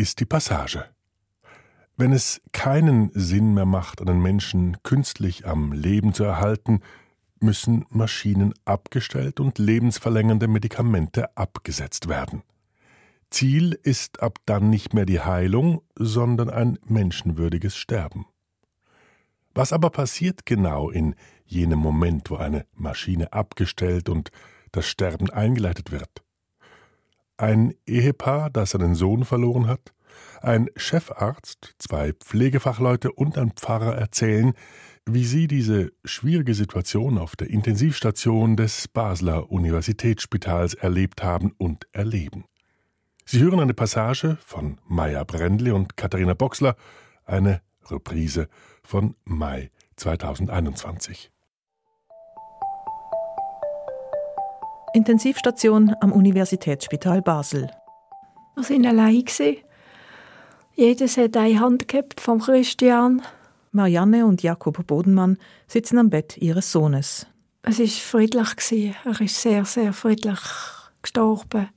ist die Passage. Wenn es keinen Sinn mehr macht, einen Menschen künstlich am Leben zu erhalten, müssen Maschinen abgestellt und lebensverlängernde Medikamente abgesetzt werden. Ziel ist ab dann nicht mehr die Heilung, sondern ein menschenwürdiges Sterben. Was aber passiert genau in jenem Moment, wo eine Maschine abgestellt und das Sterben eingeleitet wird? Ein Ehepaar, das seinen Sohn verloren hat, ein Chefarzt, zwei Pflegefachleute und ein Pfarrer erzählen, wie sie diese schwierige Situation auf der Intensivstation des Basler Universitätsspitals erlebt haben und erleben. Sie hören eine Passage von Maya Brendle und Katharina Boxler, eine Reprise von Mai 2021. Intensivstation am Universitätsspital Basel. Wir sind allein. Jedes hat eine Hand gehabt vom Christian. Marianne und Jakob Bodenmann sitzen am Bett ihres Sohnes. Es war friedlich. Er ist sehr, sehr friedlich gestorben.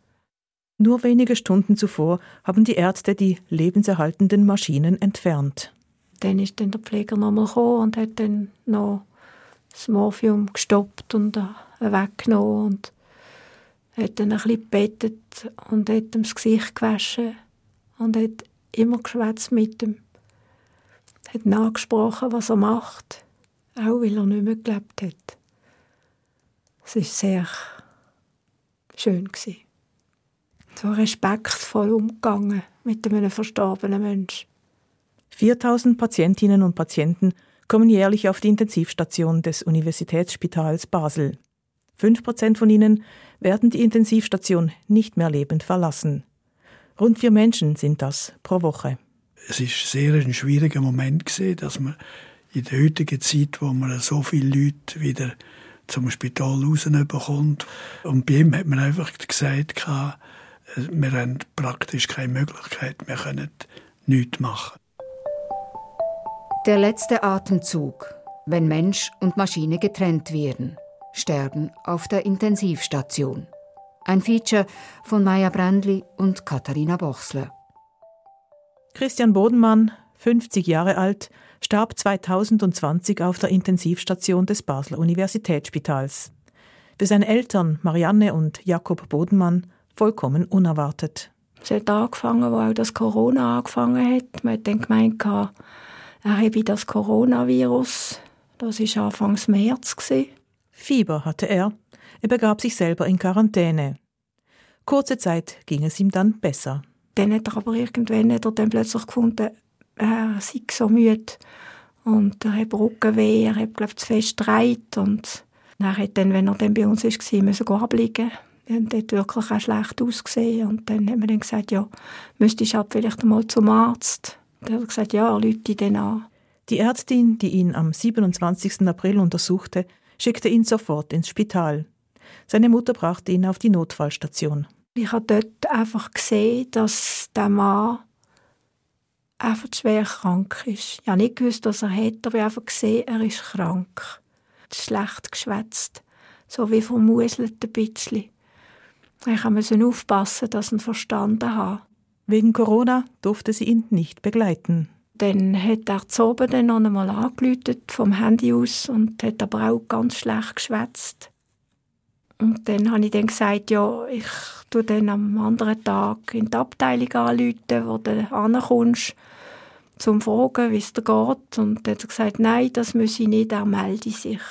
Nur wenige Stunden zuvor haben die Ärzte die lebenserhaltenden Maschinen entfernt. Dann ist dann der Pfleger nochmal gekommen und hat dann noch das Morphium gestoppt und äh, weggenommen und hat dann ein bisschen gebettet und hat ihm das Gesicht gewaschen und hat immer geschwätzt mit ihm. Hat nachgesprochen, was er macht, auch weil er nicht mehr gelebt hat. Es war sehr schön. So respektvoll umgegangen mit einem verstorbenen Menschen. 4000 Patientinnen und Patienten kommen jährlich auf die Intensivstation des Universitätsspitals Basel. Fünf Prozent von ihnen werden die Intensivstation nicht mehr lebend verlassen. Rund vier Menschen sind das pro Woche. Es ist sehr ein schwieriger Moment gewesen, dass man in der heutigen Zeit, wo man so viele Leute wieder zum Spital rausbekommt. Und bei ihm hat man einfach gesagt, wir haben praktisch keine Möglichkeit, wir können nichts machen. Der letzte Atemzug, wenn Mensch und Maschine getrennt werden. Sterben auf der Intensivstation. Ein Feature von Maya Brandli und Katharina Bochsler. Christian Bodenmann, 50 Jahre alt, starb 2020 auf der Intensivstation des Basler Universitätsspitals. Für seine Eltern Marianne und Jakob Bodenmann vollkommen unerwartet. Es hat angefangen, wo auch das Corona angefangen hat. Man hat dann gemeint, er habe das Coronavirus. Das war Anfang März. Fieber hatte er. Er begab sich selber in Quarantäne. Kurze Zeit ging es ihm dann besser. Dann hat er aber irgendwann hat er dann plötzlich gefunden, er sei so müde und er hat Rückenweh, er hat, glaube ich, zu fest dreit und er hat dann, wenn er dann bei uns war, müssen abliegen. Er hat wirklich auch schlecht ausgesehen und dann haben wir dann gesagt, ja, müsstest du halt vielleicht einmal zum Arzt. Dann hat er gesagt, ja, er ruft dann an. Die Ärztin, die ihn am 27. April untersuchte, schickte ihn sofort ins Spital. Seine Mutter brachte ihn auf die Notfallstation. Ich habe dort einfach gesehen, dass der Mann einfach schwer krank ist. Ich habe nicht gewusst, was er hat, aber ich habe einfach gesehen, er ist krank. Schlecht geschwätzt, so wie vermuselt ein bisschen. Ich musste aufpassen, dass ich ihn verstanden habe. Wegen Corona durfte sie ihn nicht begleiten. Dann hat er zu oben dann noch einmal angeläutet vom Handy aus und hat aber auch ganz schlecht geschwätzt. Und dann habe ich dann gesagt, ja, ich tue dann am anderen Tag in die Abteilung anrufen, wo du ankommst, zum fragen, wie es dir geht. Und dann hat er gesagt, nein, das muss ich nicht, er melde sich.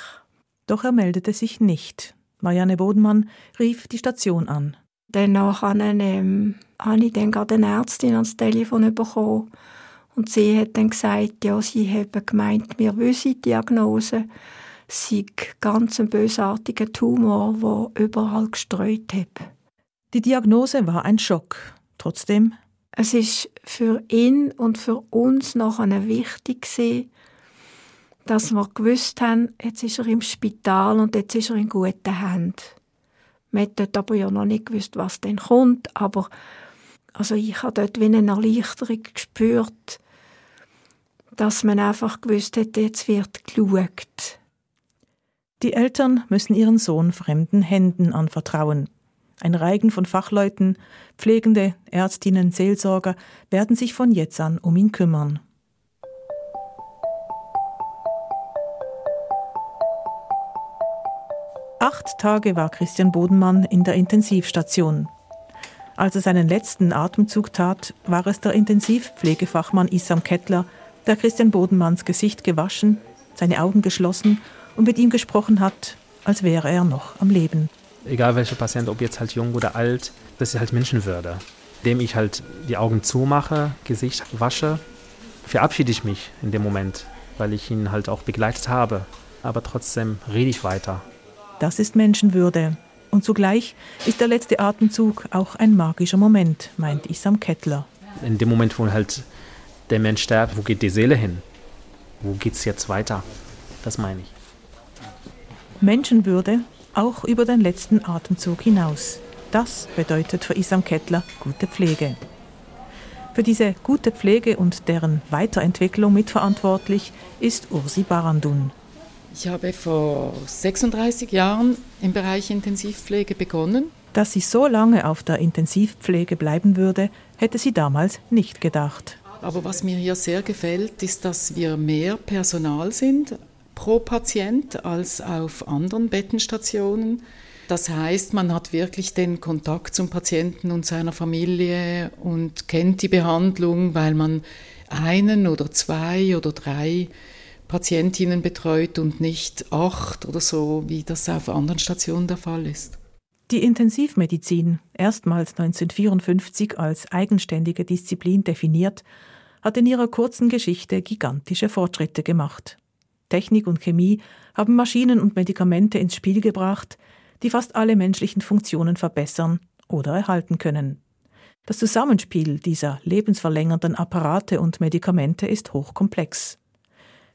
Doch er meldete sich nicht. Marianne Bodenmann rief die Station an. Danach ähm, habe ich dann gerade eine Ärztin ans Telefon bekommen und sie hat dann gesagt, ja, sie haben gemeint, wir wissen die Diagnose, sei ganz ein bösartiger Tumor, der überall gestreut hat. Die Diagnose war ein Schock. Trotzdem. Es ist für ihn und für uns nachher wichtig gewesen, dass wir gewusst haben, jetzt ist er im Spital und jetzt ist er in guten Händen. Wir haben dort aber ja noch nicht gewusst, was denn kommt, aber also ich habe dort wie eine Erleichterung gespürt, dass man einfach gewusst hat, jetzt wird geschaut. Die Eltern müssen ihren Sohn fremden Händen anvertrauen. Ein Reigen von Fachleuten, Pflegende, Ärztinnen, Seelsorger werden sich von jetzt an um ihn kümmern. Acht Tage war Christian Bodenmann in der Intensivstation. Als er seinen letzten Atemzug tat, war es der Intensivpflegefachmann Issam Kettler, der Christian Bodenmanns Gesicht gewaschen, seine Augen geschlossen und mit ihm gesprochen hat, als wäre er noch am Leben. Egal welcher Patient, ob jetzt halt jung oder alt, das ist halt Menschenwürde. Indem ich halt die Augen zumache, Gesicht wasche, verabschiede ich mich in dem Moment, weil ich ihn halt auch begleitet habe. Aber trotzdem rede ich weiter. Das ist Menschenwürde. Und zugleich ist der letzte Atemzug auch ein magischer Moment, meint Isam Kettler. In dem Moment, wo halt der Mensch sterbt, wo geht die Seele hin? Wo geht es jetzt weiter? Das meine ich. Menschenwürde auch über den letzten Atemzug hinaus. Das bedeutet für Isam Kettler gute Pflege. Für diese gute Pflege und deren Weiterentwicklung mitverantwortlich ist Ursi Barandun. Ich habe vor 36 Jahren im Bereich Intensivpflege begonnen. Dass sie so lange auf der Intensivpflege bleiben würde, hätte sie damals nicht gedacht. Aber was mir hier sehr gefällt, ist, dass wir mehr Personal sind pro Patient als auf anderen Bettenstationen. Das heißt, man hat wirklich den Kontakt zum Patienten und seiner Familie und kennt die Behandlung, weil man einen oder zwei oder drei Patientinnen betreut und nicht acht oder so, wie das auf anderen Stationen der Fall ist. Die Intensivmedizin, erstmals 1954 als eigenständige Disziplin definiert, hat in ihrer kurzen Geschichte gigantische Fortschritte gemacht. Technik und Chemie haben Maschinen und Medikamente ins Spiel gebracht, die fast alle menschlichen Funktionen verbessern oder erhalten können. Das Zusammenspiel dieser lebensverlängernden Apparate und Medikamente ist hochkomplex.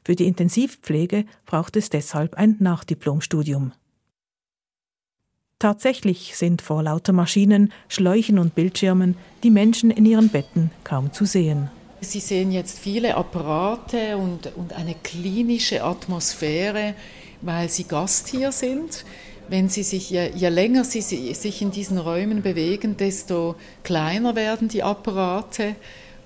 Für die Intensivpflege braucht es deshalb ein Nachdiplomstudium. Tatsächlich sind vor lauter Maschinen, Schläuchen und Bildschirmen die Menschen in ihren Betten kaum zu sehen. Sie sehen jetzt viele Apparate und, und eine klinische Atmosphäre, weil Sie Gast hier sind. Wenn Sie sich, je, je länger Sie sich in diesen Räumen bewegen, desto kleiner werden die Apparate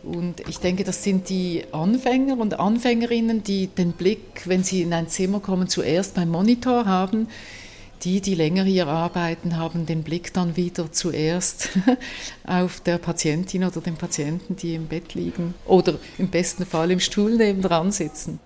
und ich denke, das sind die Anfänger und Anfängerinnen, die den Blick, wenn sie in ein Zimmer kommen, zuerst beim Monitor haben. Die, die länger hier arbeiten, haben den Blick dann wieder zuerst auf der Patientin oder den Patienten, die im Bett liegen oder im besten Fall im Stuhl nebendran sitzen.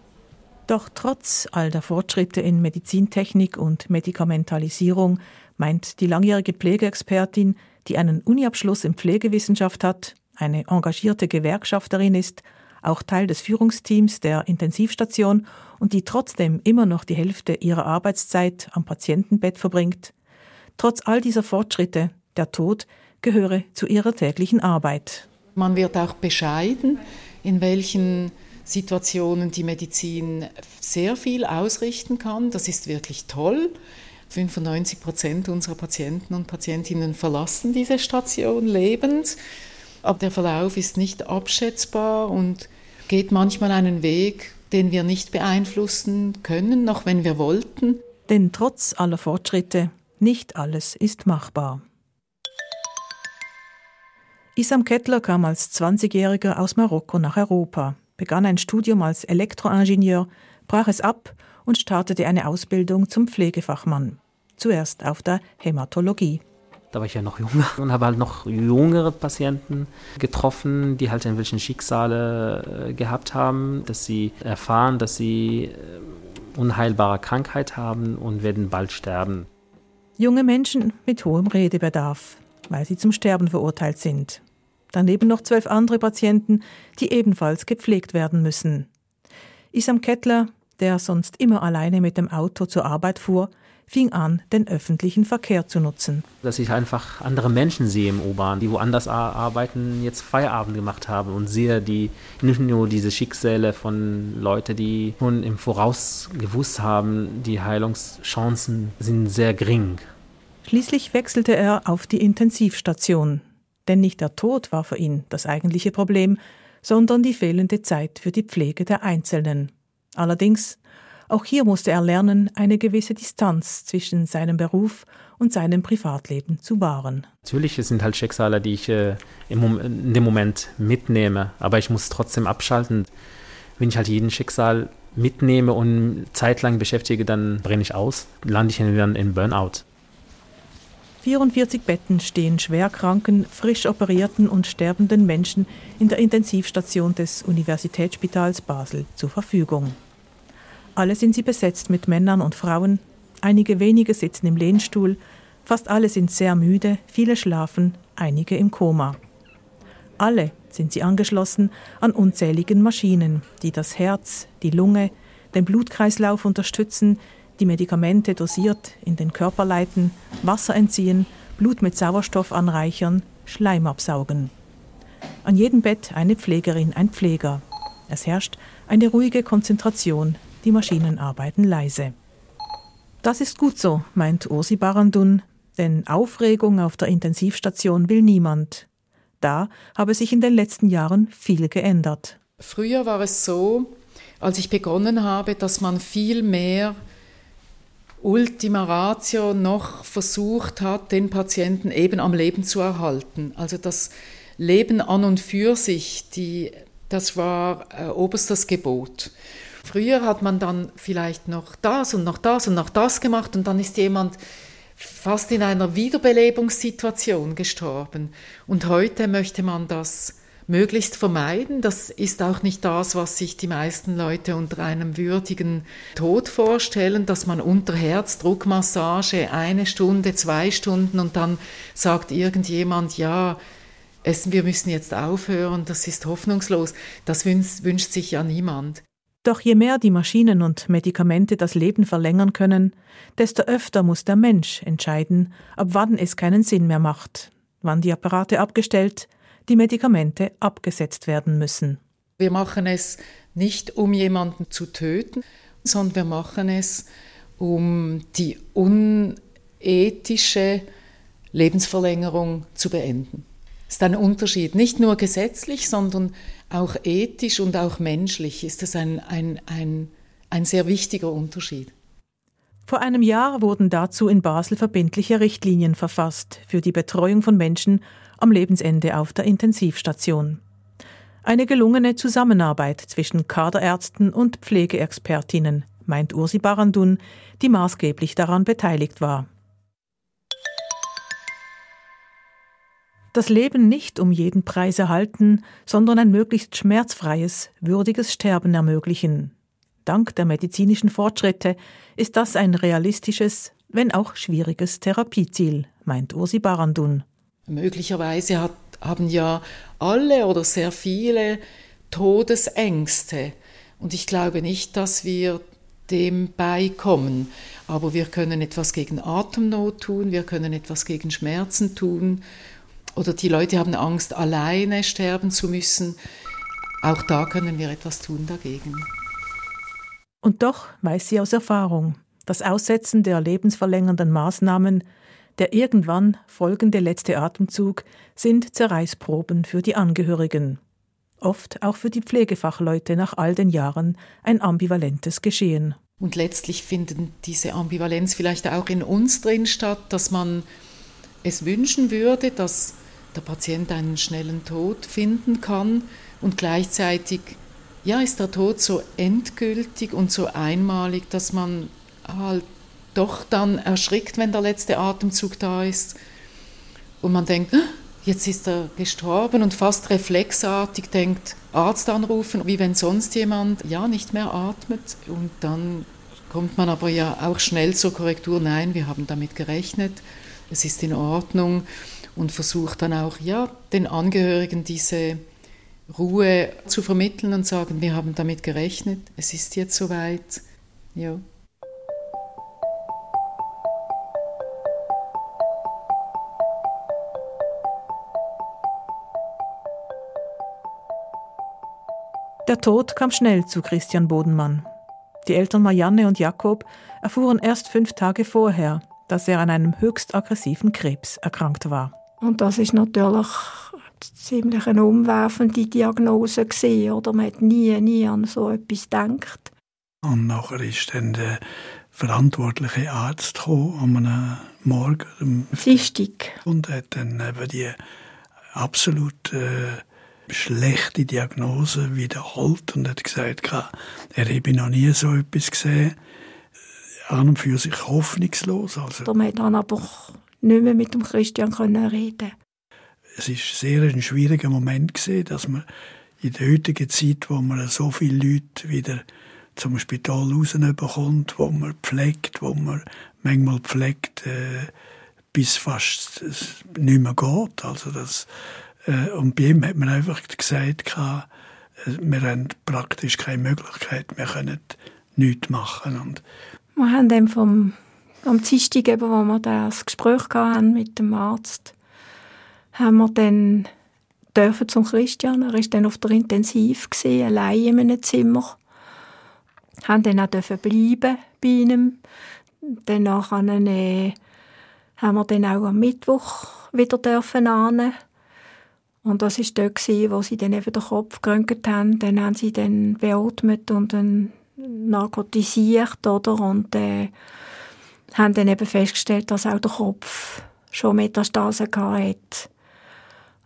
Doch trotz all der Fortschritte in Medizintechnik und Medikamentalisierung meint die langjährige Pflegeexpertin, die einen Uniabschluss in Pflegewissenschaft hat, eine engagierte Gewerkschafterin ist, auch Teil des Führungsteams der Intensivstation und die trotzdem immer noch die Hälfte ihrer Arbeitszeit am Patientenbett verbringt. Trotz all dieser Fortschritte, der Tod gehöre zu ihrer täglichen Arbeit. Man wird auch bescheiden, in welchen Situationen die Medizin sehr viel ausrichten kann. Das ist wirklich toll. 95 Prozent unserer Patienten und Patientinnen verlassen diese Station lebend aber der Verlauf ist nicht abschätzbar und geht manchmal einen Weg, den wir nicht beeinflussen können, noch wenn wir wollten. Denn trotz aller Fortschritte, nicht alles ist machbar. Isam Kettler kam als 20-Jähriger aus Marokko nach Europa, begann ein Studium als Elektroingenieur, brach es ab und startete eine Ausbildung zum Pflegefachmann. Zuerst auf der Hämatologie. Da war ich ja noch jünger und habe halt noch jüngere Patienten getroffen, die halt irgendwelche Schicksale äh, gehabt haben, dass sie erfahren, dass sie äh, unheilbare Krankheit haben und werden bald sterben. Junge Menschen mit hohem Redebedarf, weil sie zum Sterben verurteilt sind. Daneben noch zwölf andere Patienten, die ebenfalls gepflegt werden müssen. Isam Kettler, der sonst immer alleine mit dem Auto zur Arbeit fuhr, fing an, den öffentlichen Verkehr zu nutzen. Dass ich einfach andere Menschen sehe im U-Bahn, die woanders arbeiten, jetzt Feierabend gemacht haben und sehe die nicht nur diese Schicksale von Leuten, die schon im Voraus gewusst haben, die Heilungschancen sind sehr gering. Schließlich wechselte er auf die Intensivstation. Denn nicht der Tod war für ihn das eigentliche Problem, sondern die fehlende Zeit für die Pflege der Einzelnen. Allerdings Auch hier musste er lernen, eine gewisse Distanz zwischen seinem Beruf und seinem Privatleben zu wahren. Natürlich sind halt Schicksale, die ich äh, im, in dem Moment mitnehme, aber ich muss trotzdem abschalten. Wenn ich halt jeden Schicksal mitnehme und zeitlang beschäftige, dann brenne ich aus, lande ich dann in Burnout. 44 Betten stehen schwerkranken, frisch operierten und sterbenden Menschen in der Intensivstation des Universitätsspitals Basel zur Verfügung. Alle sind sie besetzt mit Männern und Frauen, einige wenige sitzen im Lehnstuhl, fast alle sind sehr müde, viele schlafen, einige im Koma. Alle sind sie angeschlossen an unzähligen Maschinen, die das Herz, die Lunge, den Blutkreislauf unterstützen, die Medikamente dosiert in den Körper leiten, Wasser entziehen, Blut mit Sauerstoff anreichern, Schleim absaugen. An jedem Bett eine Pflegerin, ein Pfleger. Es herrscht eine ruhige Konzentration, die Maschinen arbeiten leise. Das ist gut so, meint Ursi Barandun, denn Aufregung auf der Intensivstation will niemand. Da habe sich in den letzten Jahren viel geändert. Früher war es so, als ich begonnen habe, dass man viel mehr Ultima Ratio noch versucht hat, den Patienten eben am Leben zu erhalten. Also das Leben an und für sich, die, das war äh, oberstes Gebot. Früher hat man dann vielleicht noch das und noch das und noch das gemacht und dann ist jemand fast in einer Wiederbelebungssituation gestorben. Und heute möchte man das möglichst vermeiden. Das ist auch nicht das, was sich die meisten Leute unter einem würdigen Tod vorstellen, dass man unter Herzdruckmassage eine Stunde, zwei Stunden und dann sagt irgendjemand, ja, es, wir müssen jetzt aufhören, das ist hoffnungslos. Das wünscht, wünscht sich ja niemand. Doch je mehr die Maschinen und Medikamente das Leben verlängern können, desto öfter muss der Mensch entscheiden, ab wann es keinen Sinn mehr macht, wann die Apparate abgestellt, die Medikamente abgesetzt werden müssen. Wir machen es nicht, um jemanden zu töten, sondern wir machen es, um die unethische Lebensverlängerung zu beenden. Das ist ein Unterschied, nicht nur gesetzlich, sondern auch ethisch und auch menschlich ist das ein, ein, ein, ein sehr wichtiger Unterschied. Vor einem Jahr wurden dazu in Basel verbindliche Richtlinien verfasst für die Betreuung von Menschen am Lebensende auf der Intensivstation. Eine gelungene Zusammenarbeit zwischen Kaderärzten und Pflegeexpertinnen, meint Ursi Barandun, die maßgeblich daran beteiligt war. Das Leben nicht um jeden Preis erhalten, sondern ein möglichst schmerzfreies, würdiges Sterben ermöglichen. Dank der medizinischen Fortschritte ist das ein realistisches, wenn auch schwieriges Therapieziel, meint Ursi Barandun. Möglicherweise hat, haben ja alle oder sehr viele Todesängste. Und ich glaube nicht, dass wir dem beikommen. Aber wir können etwas gegen Atemnot tun, wir können etwas gegen Schmerzen tun oder die Leute haben Angst, alleine sterben zu müssen. Auch da können wir etwas tun dagegen. Und doch weiß sie aus Erfahrung, das Aussetzen der lebensverlängernden Maßnahmen, der irgendwann folgende letzte Atemzug sind Zerreißproben für die Angehörigen. Oft auch für die Pflegefachleute nach all den Jahren ein ambivalentes Geschehen. Und letztlich finden diese Ambivalenz vielleicht auch in uns drin statt, dass man es wünschen würde, dass der Patient einen schnellen Tod finden kann und gleichzeitig ja, ist der Tod so endgültig und so einmalig, dass man halt doch dann erschrickt, wenn der letzte Atemzug da ist und man denkt, ah, jetzt ist er gestorben. Und fast reflexartig denkt, Arzt anrufen, wie wenn sonst jemand ja nicht mehr atmet. Und dann kommt man aber ja auch schnell zur Korrektur, nein, wir haben damit gerechnet, es ist in Ordnung und versucht dann auch ja, den Angehörigen diese Ruhe zu vermitteln und sagen, wir haben damit gerechnet, es ist jetzt soweit. Ja. Der Tod kam schnell zu Christian Bodenmann. Die Eltern Marianne und Jakob erfuhren erst fünf Tage vorher, dass er an einem höchst aggressiven Krebs erkrankt war. Und das ist natürlich ziemlich eine umwerfende Diagnose gewesen, oder man hat nie, nie an so etwas gedacht. Und nachher ist dann der verantwortliche Arzt gekommen, an einem Morgen. Dienstag. Und hat dann eben die absolut äh, schlechte Diagnose wiederholt und hat gesagt, er habe noch nie so etwas gesehen. An und für sich hoffnungslos. Also. Man dann aber nicht mehr mit dem Christian reden Es ist sehr ein schwieriger Moment gewesen, dass man in der heutigen Zeit, wo man so viele Leute wieder zum Spital rausbekommt, wo man pflegt, wo man manchmal pflegt, äh, bis fast es nicht mehr geht. Also das, äh, und bei ihm hat man einfach gesagt, gehabt, äh, wir haben praktisch keine Möglichkeit, wir können nichts machen. Und wir haben dann vom, am Dienstag, eben, wo wir das Gespräch hatten mit dem Arzt, haben wir dann dürfen zum Christian. Er war dann auf der Intensiv, gewesen, allein in einem Zimmer haben dann auch bleiben bei ihm. Danach äh, haben wir dann auch am Mittwoch wieder dürfen ane. Und das war dort, wo sie dann eben den Kopf geröntgt haben. Dann haben sie dann beatmet und dann narkotisiert, oder? Und äh, haben dann eben festgestellt, dass auch der Kopf schon Metastasen hatte.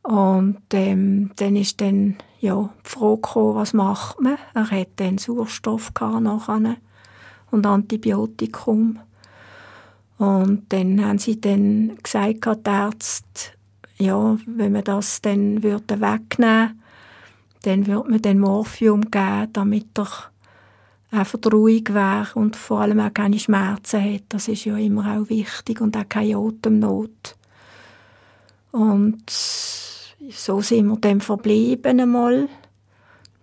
Und ähm, dann ist dann ja, die Frage gekommen, was macht man? Er hatte dann Sauerstoff nachher und Antibiotikum. Und dann haben sie dann gesagt, die Ärzte, ja, wenn man das dann würde wegnehmen dann würde man den Morphium geben, damit er einfach ruhig wäre und vor allem auch keine Schmerzen hat. Das ist ja immer auch wichtig und auch keine Atemnot. Und so sind wir dann verblieben einmal.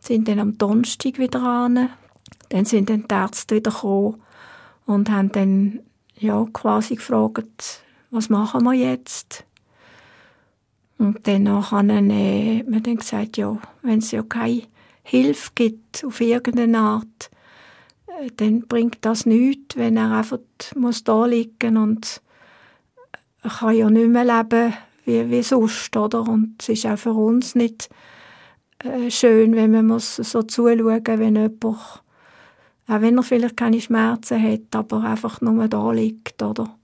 Sind dann am Donnerstag wieder an. Dann sind dann die Ärzte wieder gekommen und haben dann ja, quasi gefragt, was machen wir jetzt? Und dann äh, hat man dann gesagt, ja, wenn es ja keine Hilfe gibt auf irgendeine Art, äh, dann bringt das nichts, wenn er einfach muss da liegen und er kann ja nicht mehr leben wie, wie sonst, oder? Und es ist auch für uns nicht äh, schön, wenn man muss so zuschauen wenn jemand, auch wenn er vielleicht keine Schmerzen hat, aber einfach nur da liegt, oder?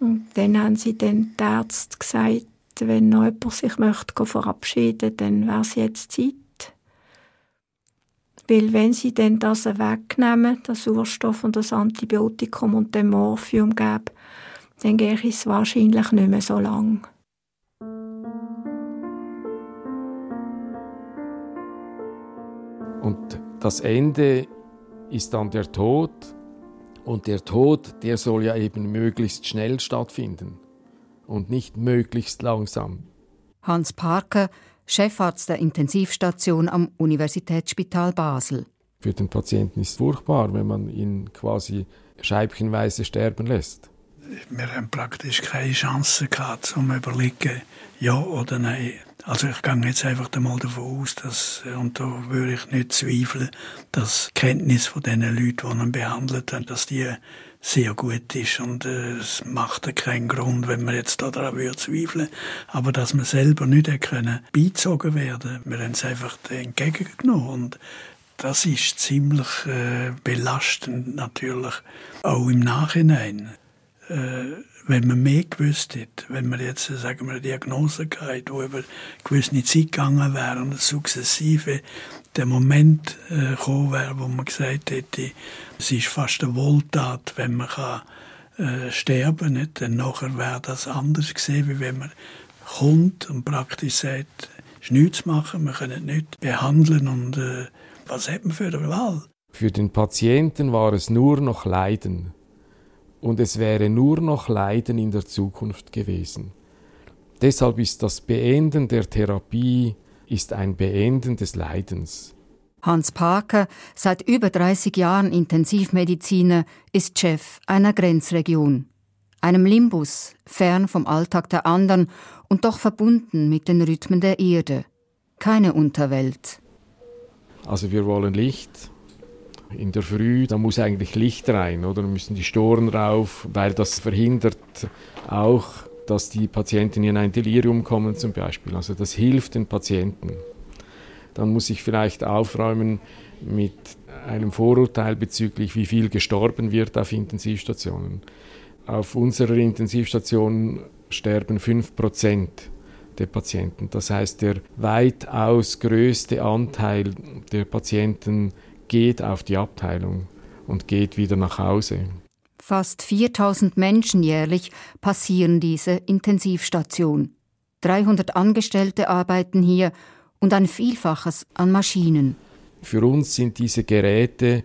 Und dann haben sie dann die Ärzte gesagt, wenn noch jemand sich möchte verabschieden dann wäre es jetzt Zeit. Weil wenn sie dann das wegnehmen, das Sauerstoff und das Antibiotikum und den Morphium geben, dann gehe ich es wahrscheinlich nicht mehr so lang. Und das Ende ist dann der Tod. Und der Tod, der soll ja eben möglichst schnell stattfinden und nicht möglichst langsam. Hans Parker, Chefarzt der Intensivstation am Universitätsspital Basel. Für den Patienten ist es furchtbar, wenn man ihn quasi scheibchenweise sterben lässt wir haben praktisch keine Chance gehabt, um zu überlegen, ja oder nein. Also ich gehe jetzt einfach einmal davon aus, dass, und da würde ich nicht zweifeln, dass die Kenntnis von den Leuten, die ihn behandelt haben, dass die sehr gut ist und äh, es macht keinen Grund, wenn man jetzt daran würde zweifeln. Aber dass man selber nicht können beizogen werden, wir haben es einfach entgegengenommen und das ist ziemlich äh, belastend natürlich, auch im Nachhinein äh, wenn man mehr gewusst hätte, wenn man jetzt, sagen wir, eine Diagnose gehabt, wo über eine gewisse Zeit gegangen wäre und sukzessive der Moment äh, gekommen wäre, wo man gesagt hätte, es ist fast eine Wohltat, wenn man kann, äh, sterben kann, dann nachher wäre das anders gesehen, wie wenn man kommt und praktisch sagt, es ist nichts zu machen, wir können nicht behandeln und äh, was hat man für eine Wahl? Für den Patienten war es nur noch Leiden und es wäre nur noch Leiden in der Zukunft gewesen. Deshalb ist das Beenden der Therapie ist ein Beenden des Leidens. Hans Parker, seit über 30 Jahren Intensivmediziner, ist Chef einer Grenzregion, einem Limbus, fern vom Alltag der anderen und doch verbunden mit den Rhythmen der Erde. Keine Unterwelt. Also wir wollen Licht, in der Früh, da muss eigentlich Licht rein, oder? Da müssen die Storen rauf, weil das verhindert auch, dass die Patienten in ein Delirium kommen zum Beispiel. Also das hilft den Patienten. Dann muss ich vielleicht aufräumen mit einem Vorurteil bezüglich, wie viel gestorben wird auf Intensivstationen. Auf unserer Intensivstation sterben 5 Prozent der Patienten. Das heißt, der weitaus größte Anteil der Patienten geht auf die Abteilung und geht wieder nach Hause. Fast 4000 Menschen jährlich passieren diese Intensivstation. 300 Angestellte arbeiten hier und ein Vielfaches an Maschinen. Für uns sind diese Geräte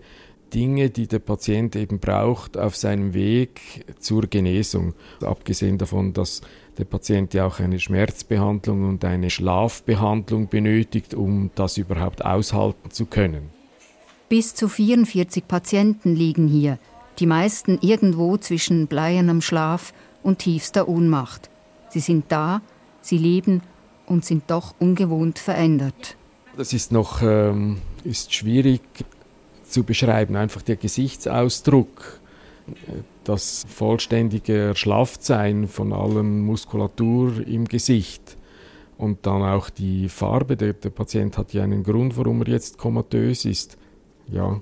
Dinge, die der Patient eben braucht auf seinem Weg zur Genesung. Abgesehen davon, dass der Patient ja auch eine Schmerzbehandlung und eine Schlafbehandlung benötigt, um das überhaupt aushalten zu können. Bis zu 44 Patienten liegen hier, die meisten irgendwo zwischen bleiernem Schlaf und tiefster Ohnmacht. Sie sind da, sie leben und sind doch ungewohnt verändert. Das ist noch ähm, ist schwierig zu beschreiben, einfach der Gesichtsausdruck, das vollständige Erschlafftsein von allem Muskulatur im Gesicht und dann auch die Farbe. Der, der Patient hat ja einen Grund, warum er jetzt komatös ist. Ja,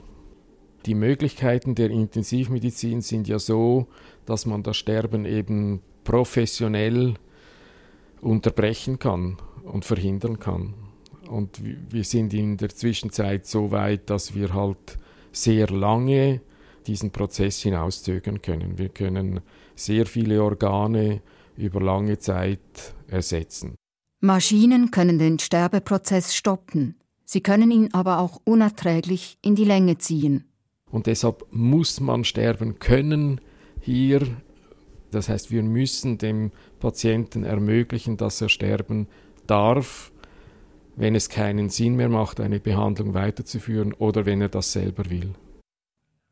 die Möglichkeiten der Intensivmedizin sind ja so, dass man das Sterben eben professionell unterbrechen kann und verhindern kann. Und wir sind in der Zwischenzeit so weit, dass wir halt sehr lange diesen Prozess hinauszögern können. Wir können sehr viele Organe über lange Zeit ersetzen. Maschinen können den Sterbeprozess stoppen. Sie können ihn aber auch unerträglich in die Länge ziehen. Und deshalb muss man sterben können hier. Das heißt, wir müssen dem Patienten ermöglichen, dass er sterben darf, wenn es keinen Sinn mehr macht, eine Behandlung weiterzuführen oder wenn er das selber will.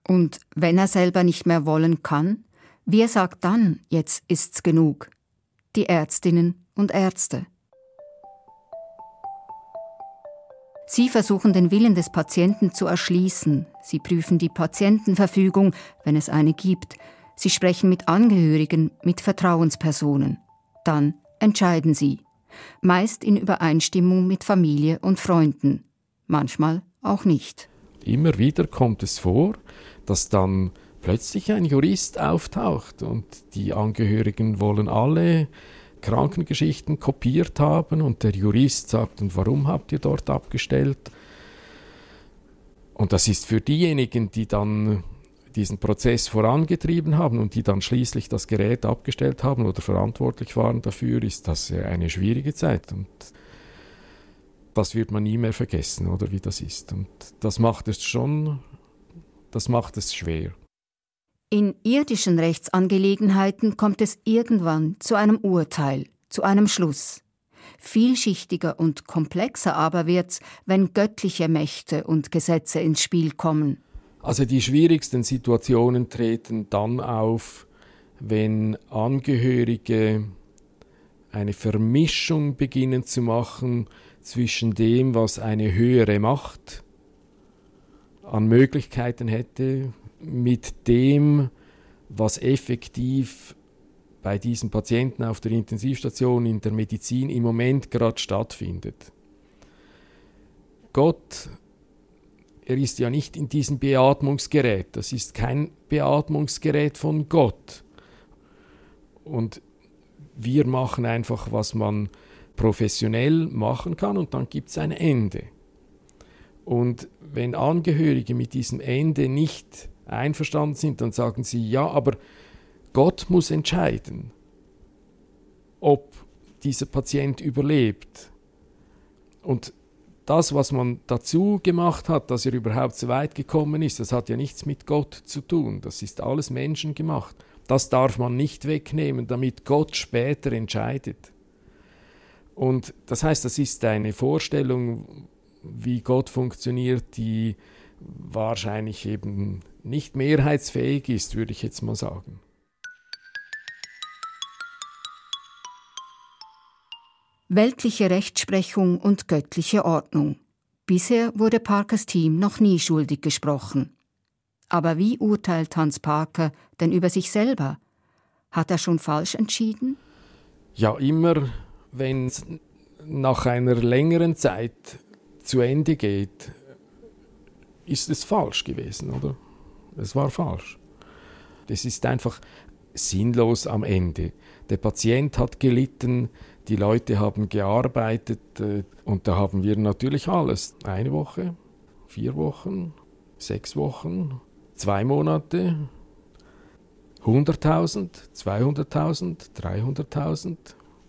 Und wenn er selber nicht mehr wollen kann, wer sagt dann, jetzt ist's genug? Die Ärztinnen und Ärzte. Sie versuchen den Willen des Patienten zu erschließen. Sie prüfen die Patientenverfügung, wenn es eine gibt. Sie sprechen mit Angehörigen, mit Vertrauenspersonen. Dann entscheiden sie. Meist in Übereinstimmung mit Familie und Freunden. Manchmal auch nicht. Immer wieder kommt es vor, dass dann plötzlich ein Jurist auftaucht und die Angehörigen wollen alle Krankengeschichten kopiert haben und der Jurist sagt, und warum habt ihr dort abgestellt? Und das ist für diejenigen, die dann diesen Prozess vorangetrieben haben und die dann schließlich das Gerät abgestellt haben oder verantwortlich waren dafür, ist das eine schwierige Zeit. Und das wird man nie mehr vergessen, oder wie das ist. Und das macht es schon, das macht es schwer. In irdischen Rechtsangelegenheiten kommt es irgendwann zu einem Urteil, zu einem Schluss. Vielschichtiger und komplexer aber wird's, wenn göttliche Mächte und Gesetze ins Spiel kommen. Also die schwierigsten Situationen treten dann auf, wenn Angehörige eine Vermischung beginnen zu machen zwischen dem, was eine höhere Macht an Möglichkeiten hätte, mit dem, was effektiv bei diesen Patienten auf der Intensivstation in der Medizin im Moment gerade stattfindet. Gott, er ist ja nicht in diesem Beatmungsgerät, das ist kein Beatmungsgerät von Gott. Und wir machen einfach, was man professionell machen kann und dann gibt es ein Ende. Und wenn Angehörige mit diesem Ende nicht einverstanden sind, dann sagen sie, ja, aber Gott muss entscheiden, ob dieser Patient überlebt. Und das, was man dazu gemacht hat, dass er überhaupt so weit gekommen ist, das hat ja nichts mit Gott zu tun. Das ist alles menschengemacht. Das darf man nicht wegnehmen, damit Gott später entscheidet. Und das heißt, das ist eine Vorstellung, wie Gott funktioniert, die wahrscheinlich eben nicht mehrheitsfähig ist, würde ich jetzt mal sagen. Weltliche Rechtsprechung und göttliche Ordnung. Bisher wurde Parkers Team noch nie schuldig gesprochen. Aber wie urteilt Hans Parker denn über sich selber? Hat er schon falsch entschieden? Ja, immer wenn es nach einer längeren Zeit zu Ende geht, ist es falsch gewesen, oder? Es war falsch. Das ist einfach sinnlos am Ende. Der Patient hat gelitten, die Leute haben gearbeitet äh, und da haben wir natürlich alles. Eine Woche, vier Wochen, sechs Wochen, zwei Monate, 100.000, 200.000, 300.000,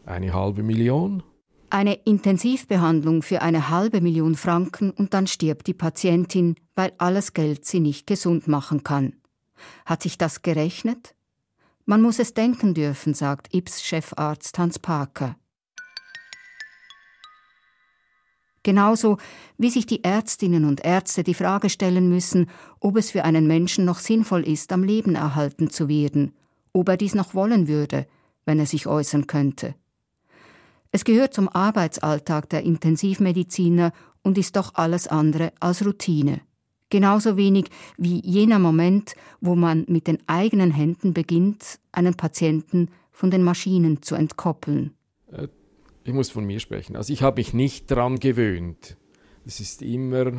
eine halbe Million. Eine Intensivbehandlung für eine halbe Million Franken und dann stirbt die Patientin, weil alles Geld sie nicht gesund machen kann. Hat sich das gerechnet? Man muss es denken dürfen, sagt IPS-Chefarzt Hans Parker. Genauso wie sich die Ärztinnen und Ärzte die Frage stellen müssen, ob es für einen Menschen noch sinnvoll ist, am Leben erhalten zu werden, ob er dies noch wollen würde, wenn er sich äußern könnte. Es gehört zum Arbeitsalltag der Intensivmediziner und ist doch alles andere als Routine. Genauso wenig wie jener Moment, wo man mit den eigenen Händen beginnt, einen Patienten von den Maschinen zu entkoppeln. Ich muss von mir sprechen. Also ich habe mich nicht daran gewöhnt. Es ist immer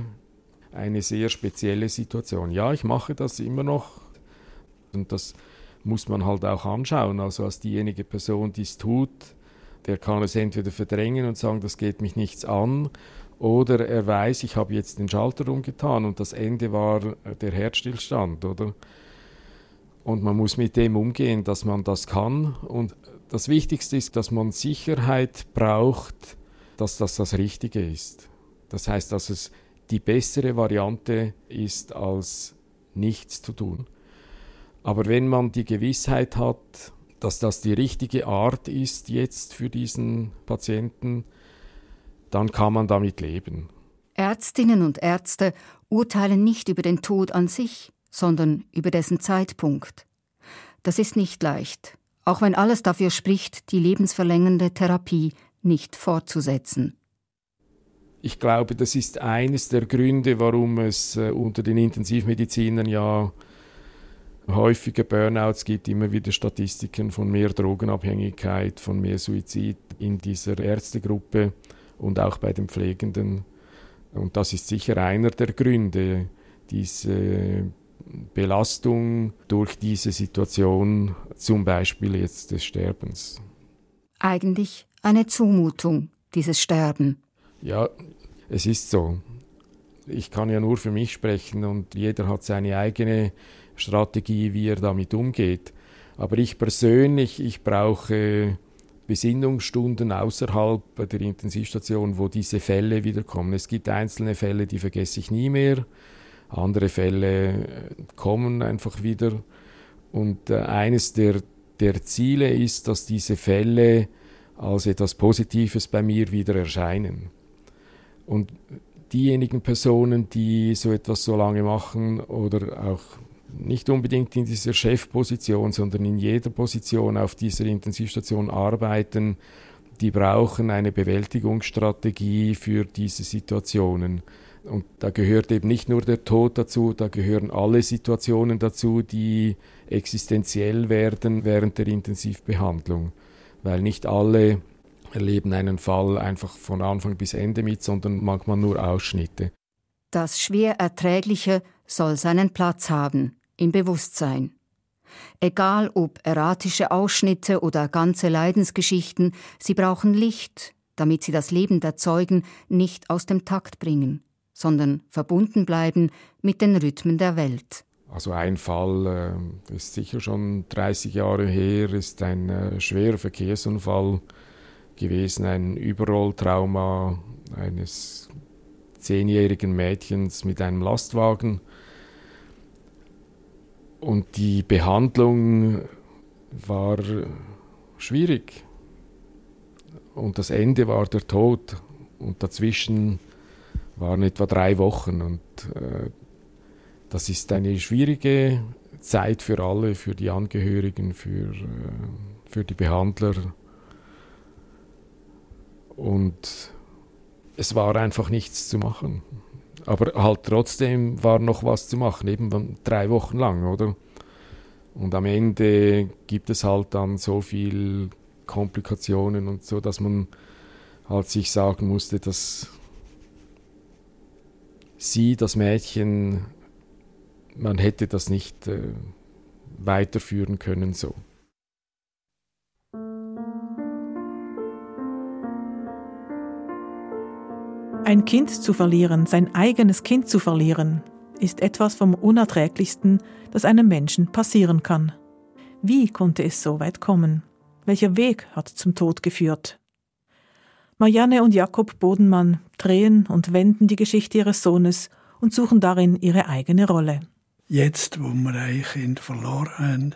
eine sehr spezielle Situation. Ja, ich mache das immer noch und das muss man halt auch anschauen. Also als diejenige Person, die es tut, der kann es entweder verdrängen und sagen, das geht mich nichts an, oder er weiß, ich habe jetzt den Schalter umgetan und das Ende war der Herzstillstand, oder? Und man muss mit dem umgehen, dass man das kann. Und das Wichtigste ist, dass man Sicherheit braucht, dass das das Richtige ist. Das heißt, dass es die bessere Variante ist, als nichts zu tun. Aber wenn man die Gewissheit hat, dass das die richtige Art ist jetzt für diesen Patienten, dann kann man damit leben. Ärztinnen und Ärzte urteilen nicht über den Tod an sich, sondern über dessen Zeitpunkt. Das ist nicht leicht, auch wenn alles dafür spricht, die lebensverlängernde Therapie nicht fortzusetzen. Ich glaube, das ist eines der Gründe, warum es äh, unter den Intensivmedizinern ja häufige Burnouts gibt, immer wieder Statistiken von mehr Drogenabhängigkeit, von mehr Suizid in dieser Ärztegruppe und auch bei den Pflegenden. Und das ist sicher einer der Gründe, diese Belastung durch diese Situation, zum Beispiel jetzt des Sterbens. Eigentlich eine Zumutung, dieses Sterben. Ja, es ist so. Ich kann ja nur für mich sprechen und jeder hat seine eigene Strategie, wie er damit umgeht. Aber ich persönlich, ich brauche Besinnungsstunden außerhalb der Intensivstation, wo diese Fälle wiederkommen. Es gibt einzelne Fälle, die vergesse ich nie mehr. Andere Fälle äh, kommen einfach wieder. Und äh, eines der, der Ziele ist, dass diese Fälle als etwas Positives bei mir wieder erscheinen. Und diejenigen Personen, die so etwas so lange machen oder auch nicht unbedingt in dieser Chefposition, sondern in jeder Position auf dieser Intensivstation arbeiten, die brauchen eine Bewältigungsstrategie für diese Situationen. Und da gehört eben nicht nur der Tod dazu, da gehören alle Situationen dazu, die existenziell werden während der Intensivbehandlung. Weil nicht alle erleben einen Fall einfach von Anfang bis Ende mit, sondern manchmal nur Ausschnitte. Das schwer Erträgliche soll seinen Platz haben im Bewusstsein. Egal ob erratische Ausschnitte oder ganze Leidensgeschichten, sie brauchen Licht, damit sie das Leben der Zeugen nicht aus dem Takt bringen, sondern verbunden bleiben mit den Rhythmen der Welt. Also ein Fall äh, ist sicher schon 30 Jahre her, ist ein äh, schwerer Verkehrsunfall gewesen, ein Überrolltrauma eines zehnjährigen Mädchens mit einem Lastwagen und die Behandlung war schwierig. Und das Ende war der Tod. Und dazwischen waren etwa drei Wochen. Und äh, das ist eine schwierige Zeit für alle, für die Angehörigen, für, äh, für die Behandler. Und es war einfach nichts zu machen. Aber halt trotzdem war noch was zu machen, eben drei Wochen lang, oder? Und am Ende gibt es halt dann so viel Komplikationen und so, dass man halt sich sagen musste, das, sie, das Mädchen, man hätte das nicht äh, weiterführen können so. Ein Kind zu verlieren, sein eigenes Kind zu verlieren, ist etwas vom Unerträglichsten, das einem Menschen passieren kann. Wie konnte es so weit kommen? Welcher Weg hat zum Tod geführt? Marianne und Jakob Bodenmann drehen und wenden die Geschichte ihres Sohnes und suchen darin ihre eigene Rolle. Jetzt, wo wir ein Kind verloren haben,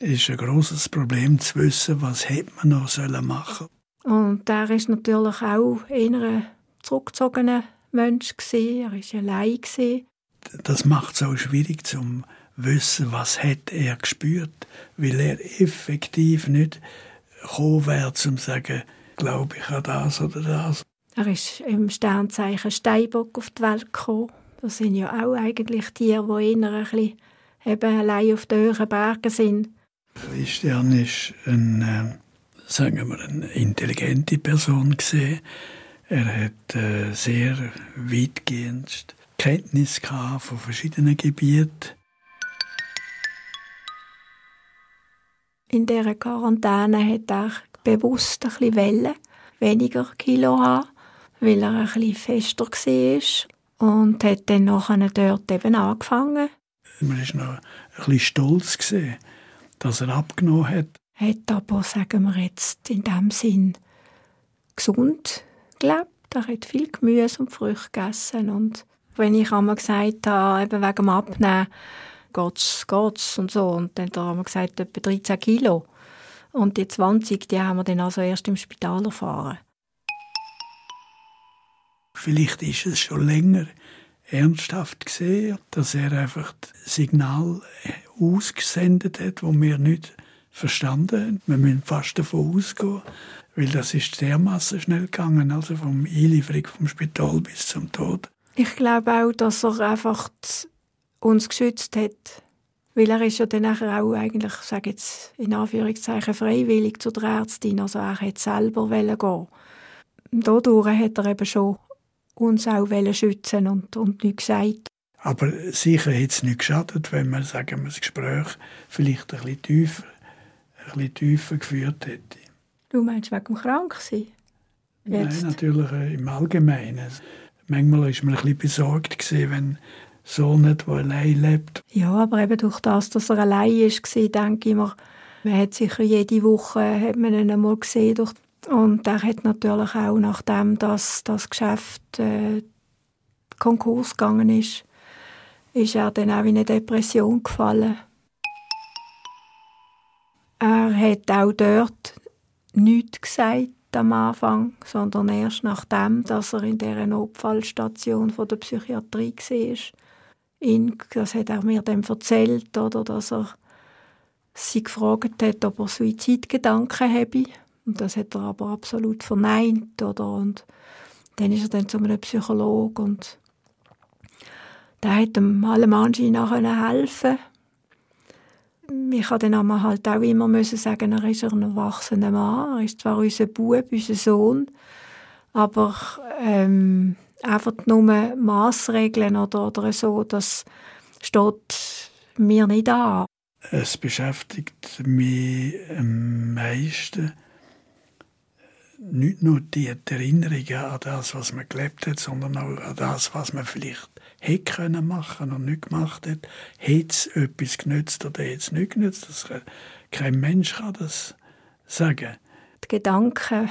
ist ein großes Problem zu wissen, was hätte man noch machen sollen. Und er ist natürlich auch eher ein zurückgezogener Mensch gewesen. Er war allein. Gewesen. Das macht es auch schwierig zu wissen, was hat er gespürt, weil er effektiv nicht gekommen wäre, um zu sagen, glaube ich an das oder das. Er ist im Sternzeichen Steinbock auf die Welt gekommen. Das sind ja auch eigentlich Tiere, die eher ein bisschen eben allein auf den höheren Bergen sind. Christian ist ein, äh, sagen wir, eine intelligente Person gesehen. Er hat äh, sehr weitgehend Kenntnis von verschiedenen Gebieten. In dieser Quarantäne hat er bewusst ein bisschen Wellen, weniger Kilo haben, weil er ein bisschen fester war und hat dann nachher dort eben angefangen. Man war noch ein bisschen stolz, gewesen, dass er abgenommen hat. Hat aber, sagen wir jetzt, in dem Sinn gesund gelebt. Er hat viel Gemüse und Früchte gegessen und wenn ich einmal gesagt habe, eben wegen dem Abnehmen, geht's, geht's und so, und dann haben wir gesagt, etwa 13 Kilo. Und die 20, die haben wir dann also erst im Spital erfahren. Vielleicht ist es schon länger ernsthaft gesehen, dass er einfach das Signal ausgesendet hat, wo wir nicht verstanden haben. Wir müssen fast davon ausgehen, weil das ist dermaßen schnell gegangen, also vom Einlieferung vom Spital bis zum Tod. Ich glaube auch, dass er einfach uns geschützt hat weil er ist ja dann nachher auch eigentlich, sage jetzt in Anführungszeichen, freiwillig zu der Ärztin. Also er hat selber gehen. Dadurch hat er eben schon uns auch schützen und, und nichts gesagt. Aber sicher hätte es nicht geschadet, wenn man, sagen wir, das Gespräch vielleicht ein bisschen tiefer, ein bisschen tiefer geführt hätte. Du meinst wegen dem Kranksein? Nein, natürlich äh, im Allgemeinen. Manchmal war man ein bisschen besorgt, wenn Sohn der allein lebt. Ja, aber eben durch das, dass er allein war, denke ich mir, man hat sicher jede Woche hat man ihn einmal gesehen. Durch und er hat natürlich auch, nachdem das, das Geschäft äh, Konkurs gegangen ist, ist er dann auch in eine Depression gefallen. Er hat auch dort nichts gesagt am Anfang, sondern erst nachdem, dass er in der Notfallstation von der Psychiatrie war ihn, das hat er mir dann erzählt, oder, dass er sie gefragt hat, ob er Suizidgedanken habe. Und das hat er aber absolut verneint. Oder? Und dann ist er dann zu einem Psychologen und der hat ihm allem Anschein helfen ich habe dann aber halt auch immer müssen sagen, er ist ein erwachsener Mann, er ist zwar unser Bub, unser Sohn, aber ähm, einfach nur Maßregeln oder, oder so, das steht mir nicht an. Es beschäftigt mich am meisten nicht nur die Erinnerungen an das, was man gelebt hat, sondern auch an das, was man vielleicht hätte können machen und nicht gemacht hat. Hätte es etwas genützt oder hätte es nicht genützt? Das, kein Mensch kann das sagen. Die Gedanken,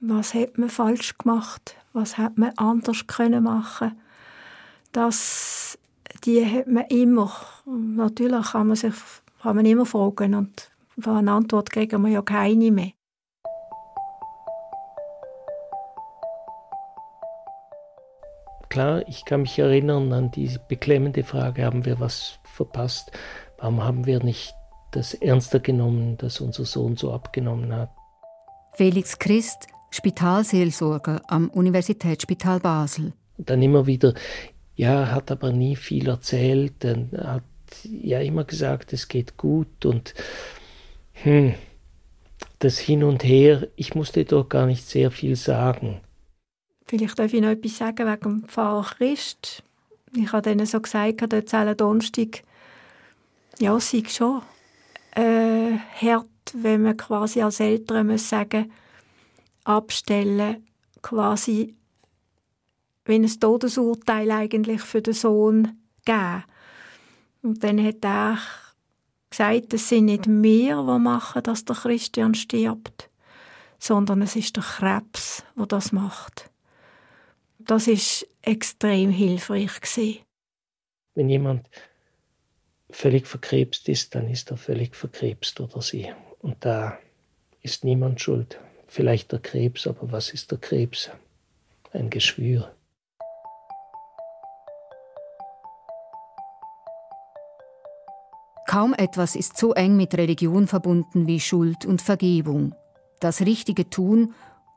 was hat man falsch gemacht, was hat man anders können machen das die hat man immer natürlich kann man sich kann man immer fragen und von eine Antwort kriegen wir ja keine mehr Klar, ich kann mich erinnern an die beklemmende Frage, haben wir was verpasst? Warum haben wir nicht das ernster genommen, dass unser Sohn so abgenommen hat? Felix Christ Spitalseelsorger am Universitätsspital Basel. Dann immer wieder, ja, hat aber nie viel erzählt, er hat ja immer gesagt, es geht gut und hm, das Hin und Her, ich musste doch gar nicht sehr viel sagen. Vielleicht darf ich noch etwas sagen wegen dem Pfarrer Christ. Ich habe denen so gesagt, dort zählen Donnerstag, ja, es sei schon äh, hart, wenn man quasi als Eltern muss sagen abstellen, quasi wie ein Todesurteil eigentlich für den Sohn geben. Und dann hat er gesagt, es sind nicht wir, die machen, dass der Christian stirbt, sondern es ist der Krebs, der das macht. Das ist extrem hilfreich gewesen. Wenn jemand völlig verkrebst ist, dann ist er völlig verkrebst oder sie. Und da ist niemand schuld. Vielleicht der Krebs, aber was ist der Krebs? Ein Geschwür. Kaum etwas ist so eng mit Religion verbunden wie Schuld und Vergebung. Das Richtige tun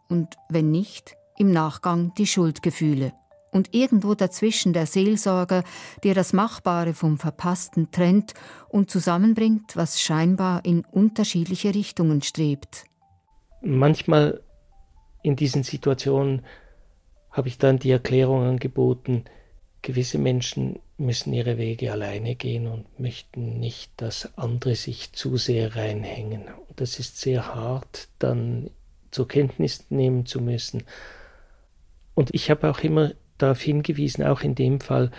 und, wenn nicht, im Nachgang die Schuldgefühle. Und irgendwo dazwischen der Seelsorger, der das Machbare vom Verpassten trennt und zusammenbringt, was scheinbar in unterschiedliche Richtungen strebt. Manchmal in diesen Situationen habe ich dann die Erklärung angeboten, gewisse Menschen müssen ihre Wege alleine gehen und möchten nicht, dass andere sich zu sehr reinhängen. Und das ist sehr hart, dann zur Kenntnis nehmen zu müssen. Und ich habe auch immer darauf hingewiesen, auch in dem Fall,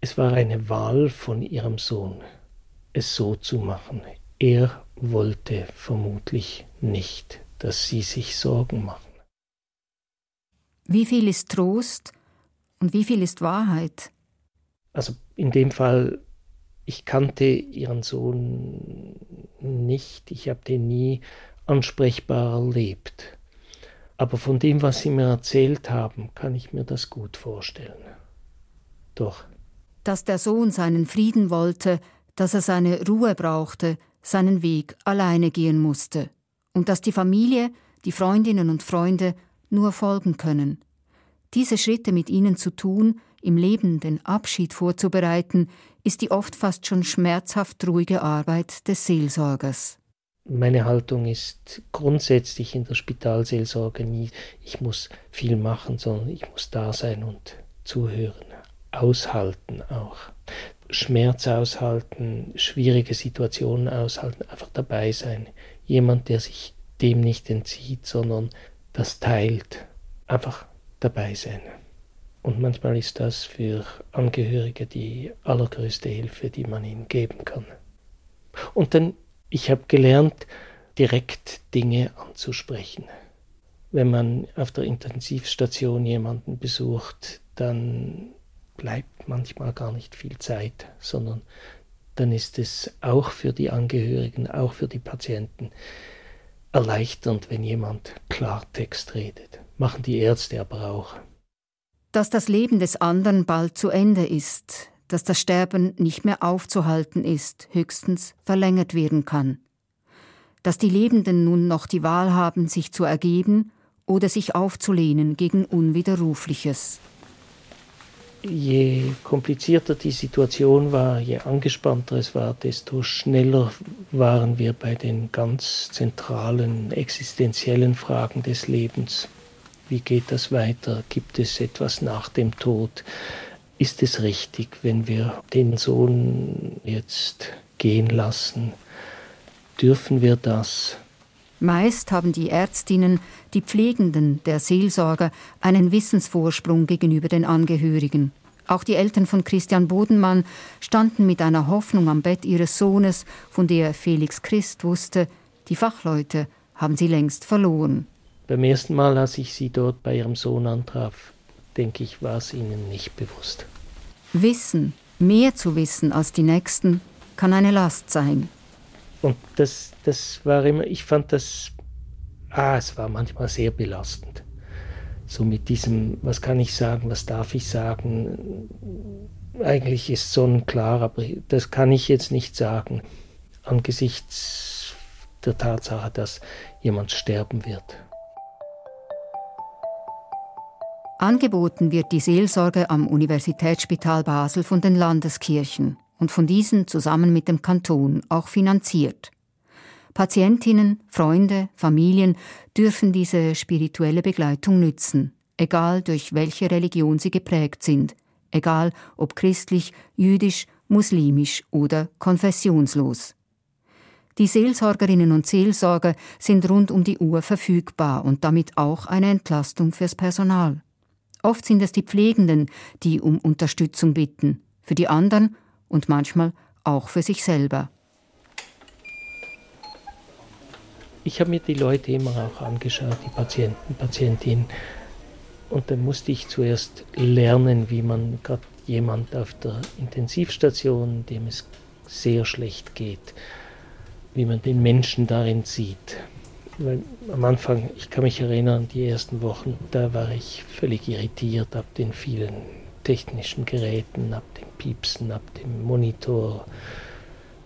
es war eine Wahl von ihrem Sohn, es so zu machen. Er wollte vermutlich nicht, dass sie sich Sorgen machen. Wie viel ist Trost und wie viel ist Wahrheit? Also in dem Fall, ich kannte ihren Sohn nicht, ich habe den nie ansprechbar erlebt. Aber von dem, was Sie mir erzählt haben, kann ich mir das gut vorstellen. Doch. Dass der Sohn seinen Frieden wollte, dass er seine Ruhe brauchte, seinen Weg alleine gehen musste. Und dass die Familie, die Freundinnen und Freunde nur folgen können. Diese Schritte mit ihnen zu tun, im Leben den Abschied vorzubereiten, ist die oft fast schon schmerzhaft ruhige Arbeit des Seelsorgers. Meine Haltung ist grundsätzlich in der Spitalseelsorge nie, ich muss viel machen, sondern ich muss da sein und zuhören, aushalten auch. Schmerz aushalten, schwierige Situationen aushalten, einfach dabei sein. Jemand, der sich dem nicht entzieht, sondern das teilt. Einfach dabei sein. Und manchmal ist das für Angehörige die allergrößte Hilfe, die man ihnen geben kann. Und dann, ich habe gelernt, direkt Dinge anzusprechen. Wenn man auf der Intensivstation jemanden besucht, dann bleibt manchmal gar nicht viel Zeit, sondern dann ist es auch für die Angehörigen, auch für die Patienten erleichternd, wenn jemand Klartext redet. Machen die Ärzte aber auch. Dass das Leben des anderen bald zu Ende ist, dass das Sterben nicht mehr aufzuhalten ist, höchstens verlängert werden kann. Dass die Lebenden nun noch die Wahl haben, sich zu ergeben oder sich aufzulehnen gegen Unwiderrufliches je komplizierter die Situation war, je angespannter es war, desto schneller waren wir bei den ganz zentralen existenziellen Fragen des Lebens. Wie geht das weiter? Gibt es etwas nach dem Tod? Ist es richtig, wenn wir den Sohn jetzt gehen lassen? Dürfen wir das? Meist haben die Ärztinnen, die Pflegenden, der Seelsorger einen Wissensvorsprung gegenüber den Angehörigen. Auch die Eltern von Christian Bodenmann standen mit einer Hoffnung am Bett ihres Sohnes, von der Felix Christ wusste, die Fachleute haben sie längst verloren. Beim ersten Mal, als ich sie dort bei ihrem Sohn antraf, denke ich, war es ihnen nicht bewusst. Wissen, mehr zu wissen als die Nächsten, kann eine Last sein. Und das, das war immer, ich fand das, ah, es war manchmal sehr belastend. So mit diesem, was kann ich sagen, was darf ich sagen, eigentlich ist sonnenklar, aber das kann ich jetzt nicht sagen, angesichts der Tatsache, dass jemand sterben wird. Angeboten wird die Seelsorge am Universitätsspital Basel von den Landeskirchen und von diesen zusammen mit dem Kanton auch finanziert. Patientinnen, Freunde, Familien dürfen diese spirituelle Begleitung nützen. egal durch welche Religion sie geprägt sind, egal ob christlich, jüdisch, muslimisch oder konfessionslos. Die Seelsorgerinnen und Seelsorger sind rund um die Uhr verfügbar und damit auch eine Entlastung fürs Personal. Oft sind es die Pflegenden, die um Unterstützung bitten, für die anderen und manchmal auch für sich selber. Ich habe mir die Leute immer auch angeschaut, die Patienten, Patientinnen. Und dann musste ich zuerst lernen, wie man gerade jemand auf der Intensivstation, dem es sehr schlecht geht, wie man den Menschen darin sieht. Weil am Anfang, ich kann mich erinnern, die ersten Wochen, da war ich völlig irritiert ab den vielen technischen Geräten, ab dem Piepsen, ab dem Monitor.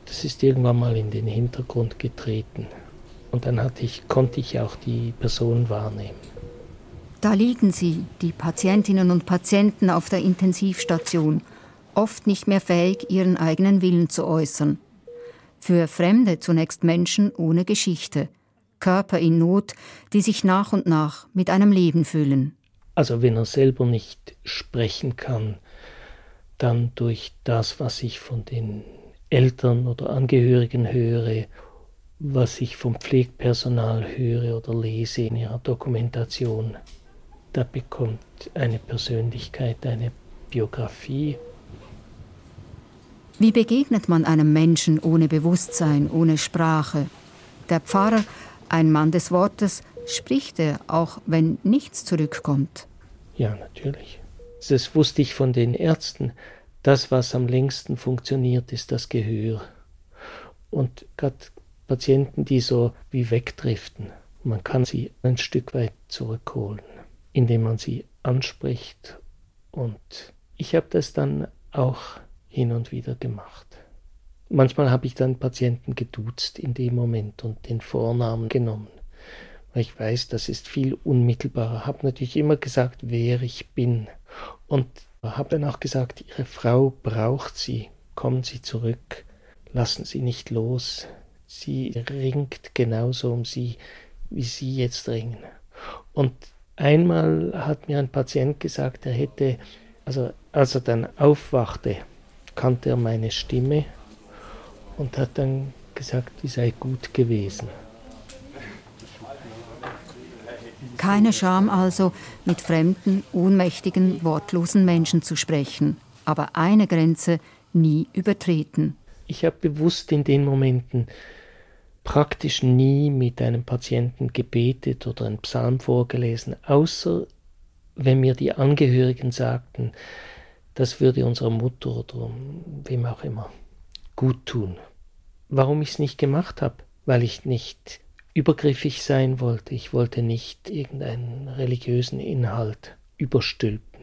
Das ist irgendwann mal in den Hintergrund getreten. Und dann ich, konnte ich auch die Person wahrnehmen. Da liegen sie, die Patientinnen und Patienten auf der Intensivstation, oft nicht mehr fähig, ihren eigenen Willen zu äußern. Für Fremde zunächst Menschen ohne Geschichte, Körper in Not, die sich nach und nach mit einem Leben füllen. Also wenn er selber nicht sprechen kann, dann durch das, was ich von den Eltern oder Angehörigen höre, was ich vom Pflegpersonal höre oder lese in ihrer Dokumentation, da bekommt eine Persönlichkeit eine Biografie. Wie begegnet man einem Menschen ohne Bewusstsein, ohne Sprache? Der Pfarrer ein Mann des Wortes, spricht er, auch wenn nichts zurückkommt. Ja, natürlich. Das wusste ich von den Ärzten. Das, was am längsten funktioniert, ist das Gehör. Und gerade Patienten, die so wie wegdriften, man kann sie ein Stück weit zurückholen, indem man sie anspricht. Und ich habe das dann auch hin und wieder gemacht. Manchmal habe ich dann Patienten geduzt in dem Moment und den Vornamen genommen, ich weiß, das ist viel unmittelbarer. Habe natürlich immer gesagt, wer ich bin und habe dann auch gesagt, Ihre Frau braucht Sie, kommen Sie zurück, lassen Sie nicht los. Sie ringt genauso um Sie, wie Sie jetzt ringen. Und einmal hat mir ein Patient gesagt, er hätte, also als er dann aufwachte, kannte er meine Stimme und hat dann gesagt, die sei gut gewesen. Keine Scham also, mit fremden, ohnmächtigen, wortlosen Menschen zu sprechen, aber eine Grenze nie übertreten. Ich habe bewusst in den Momenten praktisch nie mit einem Patienten gebetet oder einen Psalm vorgelesen, außer wenn mir die Angehörigen sagten, das würde unserer Mutter oder wem auch immer gut tun warum ich es nicht gemacht habe, weil ich nicht übergriffig sein wollte. Ich wollte nicht irgendeinen religiösen Inhalt überstülpen.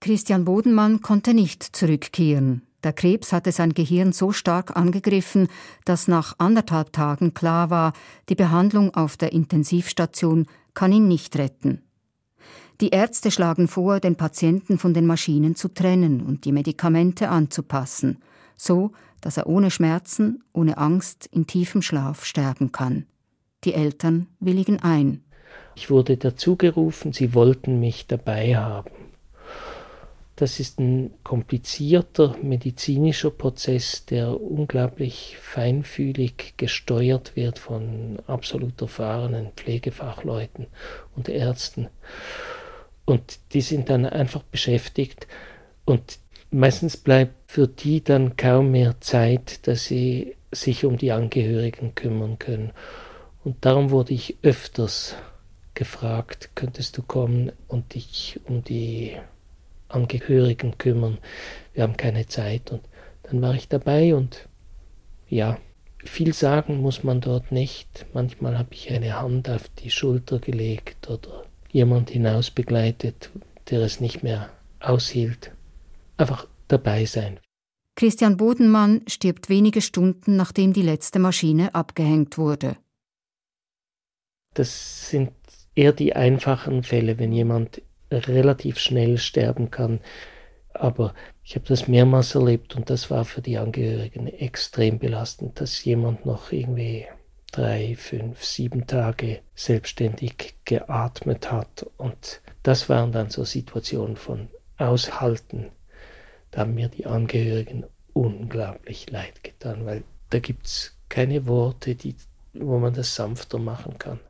Christian Bodenmann konnte nicht zurückkehren. Der Krebs hatte sein Gehirn so stark angegriffen, dass nach anderthalb Tagen klar war, die Behandlung auf der Intensivstation kann ihn nicht retten. Die Ärzte schlagen vor, den Patienten von den Maschinen zu trennen und die Medikamente anzupassen, so dass er ohne Schmerzen, ohne Angst in tiefem Schlaf sterben kann. Die Eltern willigen ein. Ich wurde dazu gerufen, sie wollten mich dabei haben. Das ist ein komplizierter medizinischer Prozess, der unglaublich feinfühlig gesteuert wird von absolut erfahrenen Pflegefachleuten und Ärzten. Und die sind dann einfach beschäftigt und meistens bleibt für die dann kaum mehr Zeit, dass sie sich um die Angehörigen kümmern können. Und darum wurde ich öfters gefragt, könntest du kommen und dich um die Angehörigen kümmern? Wir haben keine Zeit. Und dann war ich dabei und ja, viel sagen muss man dort nicht. Manchmal habe ich eine Hand auf die Schulter gelegt oder jemand hinaus begleitet, der es nicht mehr aushielt einfach dabei sein. Christian Bodenmann stirbt wenige Stunden, nachdem die letzte Maschine abgehängt wurde. Das sind eher die einfachen Fälle, wenn jemand relativ schnell sterben kann. Aber ich habe das mehrmals erlebt und das war für die Angehörigen extrem belastend, dass jemand noch irgendwie drei, fünf, sieben Tage selbstständig geatmet hat. Und das waren dann so Situationen von Aushalten. Da haben mir die Angehörigen unglaublich leid getan, weil da gibt es keine Worte, die, wo man das sanfter machen kann.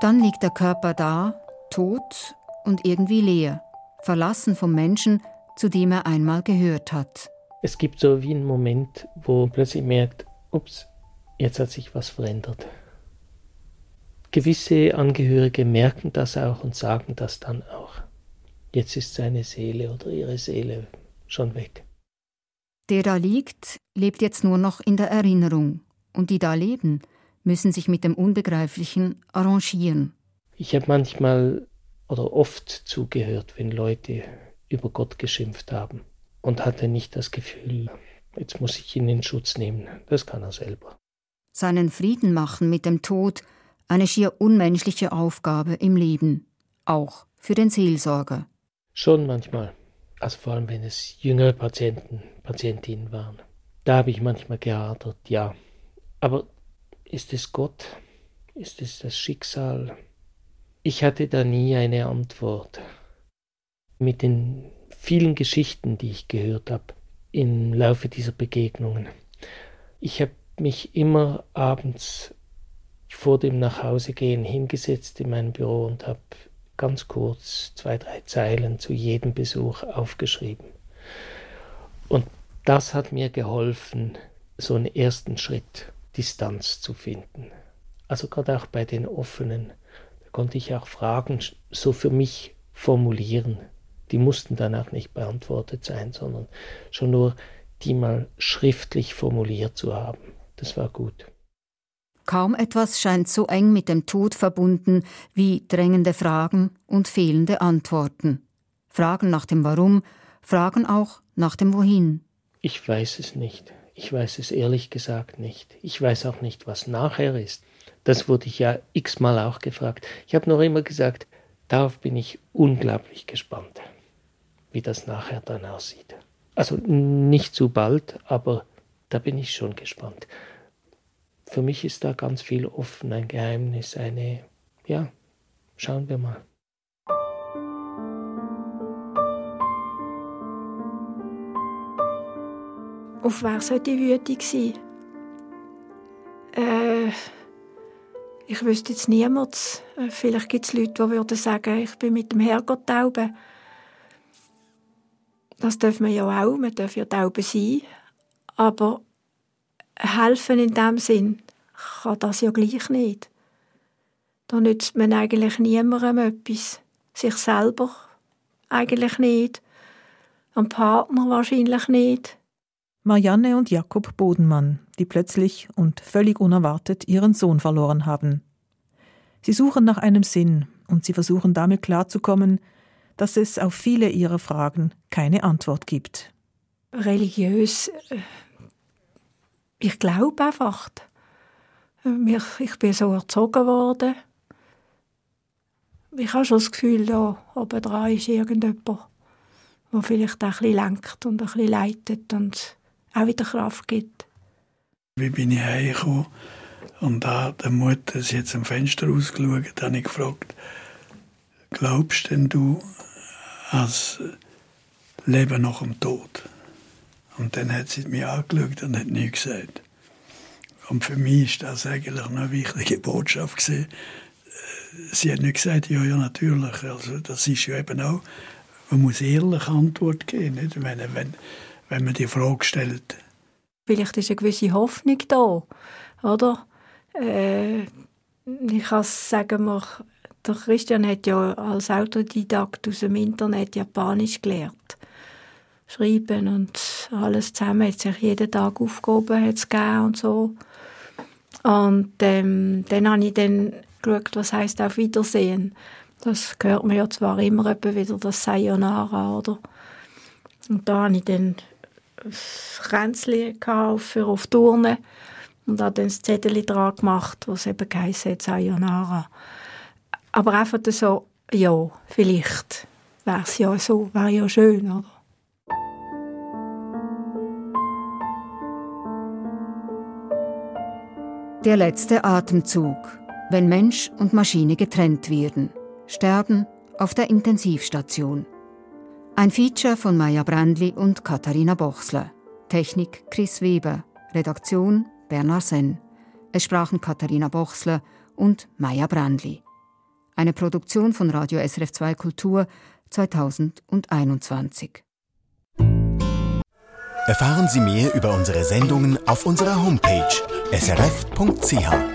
Dann liegt der Körper da, tot und irgendwie leer, verlassen vom Menschen, zu dem er einmal gehört hat. Es gibt so wie einen Moment, wo man plötzlich merkt, ups, jetzt hat sich was verändert. Gewisse Angehörige merken das auch und sagen das dann auch. Jetzt ist seine Seele oder ihre Seele schon weg. Der da liegt, lebt jetzt nur noch in der Erinnerung. Und die da leben, müssen sich mit dem Unbegreiflichen arrangieren. Ich habe manchmal oder oft zugehört, wenn Leute über Gott geschimpft haben und hatte nicht das Gefühl, jetzt muss ich ihn in Schutz nehmen. Das kann er selber. Seinen Frieden machen mit dem Tod, eine schier unmenschliche Aufgabe im Leben, auch für den Seelsorger. Schon manchmal, also vor allem wenn es jüngere Patienten, Patientinnen waren. Da habe ich manchmal gehadert, ja. Aber ist es Gott? Ist es das Schicksal? Ich hatte da nie eine Antwort. Mit den vielen Geschichten, die ich gehört habe im Laufe dieser Begegnungen. Ich habe mich immer abends vor dem Nachhausegehen hingesetzt in mein Büro und habe ganz kurz zwei, drei Zeilen zu jedem Besuch aufgeschrieben. Und das hat mir geholfen, so einen ersten Schritt Distanz zu finden. Also gerade auch bei den offenen, da konnte ich auch Fragen so für mich formulieren. Die mussten dann auch nicht beantwortet sein, sondern schon nur die mal schriftlich formuliert zu haben. Das war gut. Kaum etwas scheint so eng mit dem Tod verbunden wie drängende Fragen und fehlende Antworten. Fragen nach dem Warum, Fragen auch nach dem Wohin. Ich weiß es nicht. Ich weiß es ehrlich gesagt nicht. Ich weiß auch nicht, was nachher ist. Das wurde ich ja x-mal auch gefragt. Ich habe noch immer gesagt, darauf bin ich unglaublich gespannt, wie das nachher dann aussieht. Also nicht zu bald, aber da bin ich schon gespannt. Für mich ist da ganz viel offen, ein Geheimnis, eine, ja, schauen wir mal. Auf wer sollte ich wütig sein? Äh, ich wüsste jetzt niemand. Äh, vielleicht gibt es Leute, die würden sagen, ich bin mit dem Herrgott Taube. Das dürfen wir ja auch, man darf ja Taube sein. Aber helfen in dem Sinn kann das ja gleich nicht. Da nützt man eigentlich niemandem etwas. Sich selber eigentlich nicht. Am Partner wahrscheinlich nicht. Marianne und Jakob Bodenmann, die plötzlich und völlig unerwartet ihren Sohn verloren haben. Sie suchen nach einem Sinn und sie versuchen damit klarzukommen, dass es auf viele ihrer Fragen keine Antwort gibt. Religiös, äh, ich glaube einfach. Ich bin so erzogen worden. Ich habe schon das Gefühl, da oben dran ist irgendjemand, der vielleicht auch ein bisschen lenkt und ein bisschen leitet und auch wieder Kraft gibt. Wie bin ich heimgekommen und da der Mutter ist jetzt am Fenster ausgeschaut, habe ich gefragt, glaubst denn du als Leben nach dem Tod? Und dann hat sie mich angeschaut und hat nichts gesagt. Und für mich war das eigentlich eine wichtige Botschaft. Gewesen. Sie hat nicht gesagt, ja, ja, natürlich. Also, das ist ja eben auch, man muss ehrlich Antwort geben. Nicht? Wenn, wenn, wenn man die Frage stellt. Vielleicht ist eine gewisse Hoffnung da, oder? Äh, ich kann sagen, der Christian hat ja als Autodidakt aus dem Internet Japanisch gelernt. Schreiben und alles zusammen, hat sich jeden Tag Aufgaben gegeben und so. Und ähm, dann habe ich dann geschaut, was heisst auf Wiedersehen. Das hört man ja zwar immer wieder, das Sayonara, oder? Und da habe ich dann Kränzchen für auf Turnen und habe dann das Zettel dran gemacht, was eben geheißen hat, Sayonara. Aber einfach so, ja, vielleicht wäre es ja so, wäre ja schön, oder? Der letzte Atemzug, wenn Mensch und Maschine getrennt werden. Sterben auf der Intensivstation. Ein Feature von Maja Brandli und Katharina Bochsler. Technik Chris Weber. Redaktion Bernard Senn. Es sprachen Katharina Bochsler und Maja Brandli. Eine Produktion von Radio SRF 2 Kultur 2021. Erfahren Sie mehr über unsere Sendungen auf unserer Homepage srf.ch.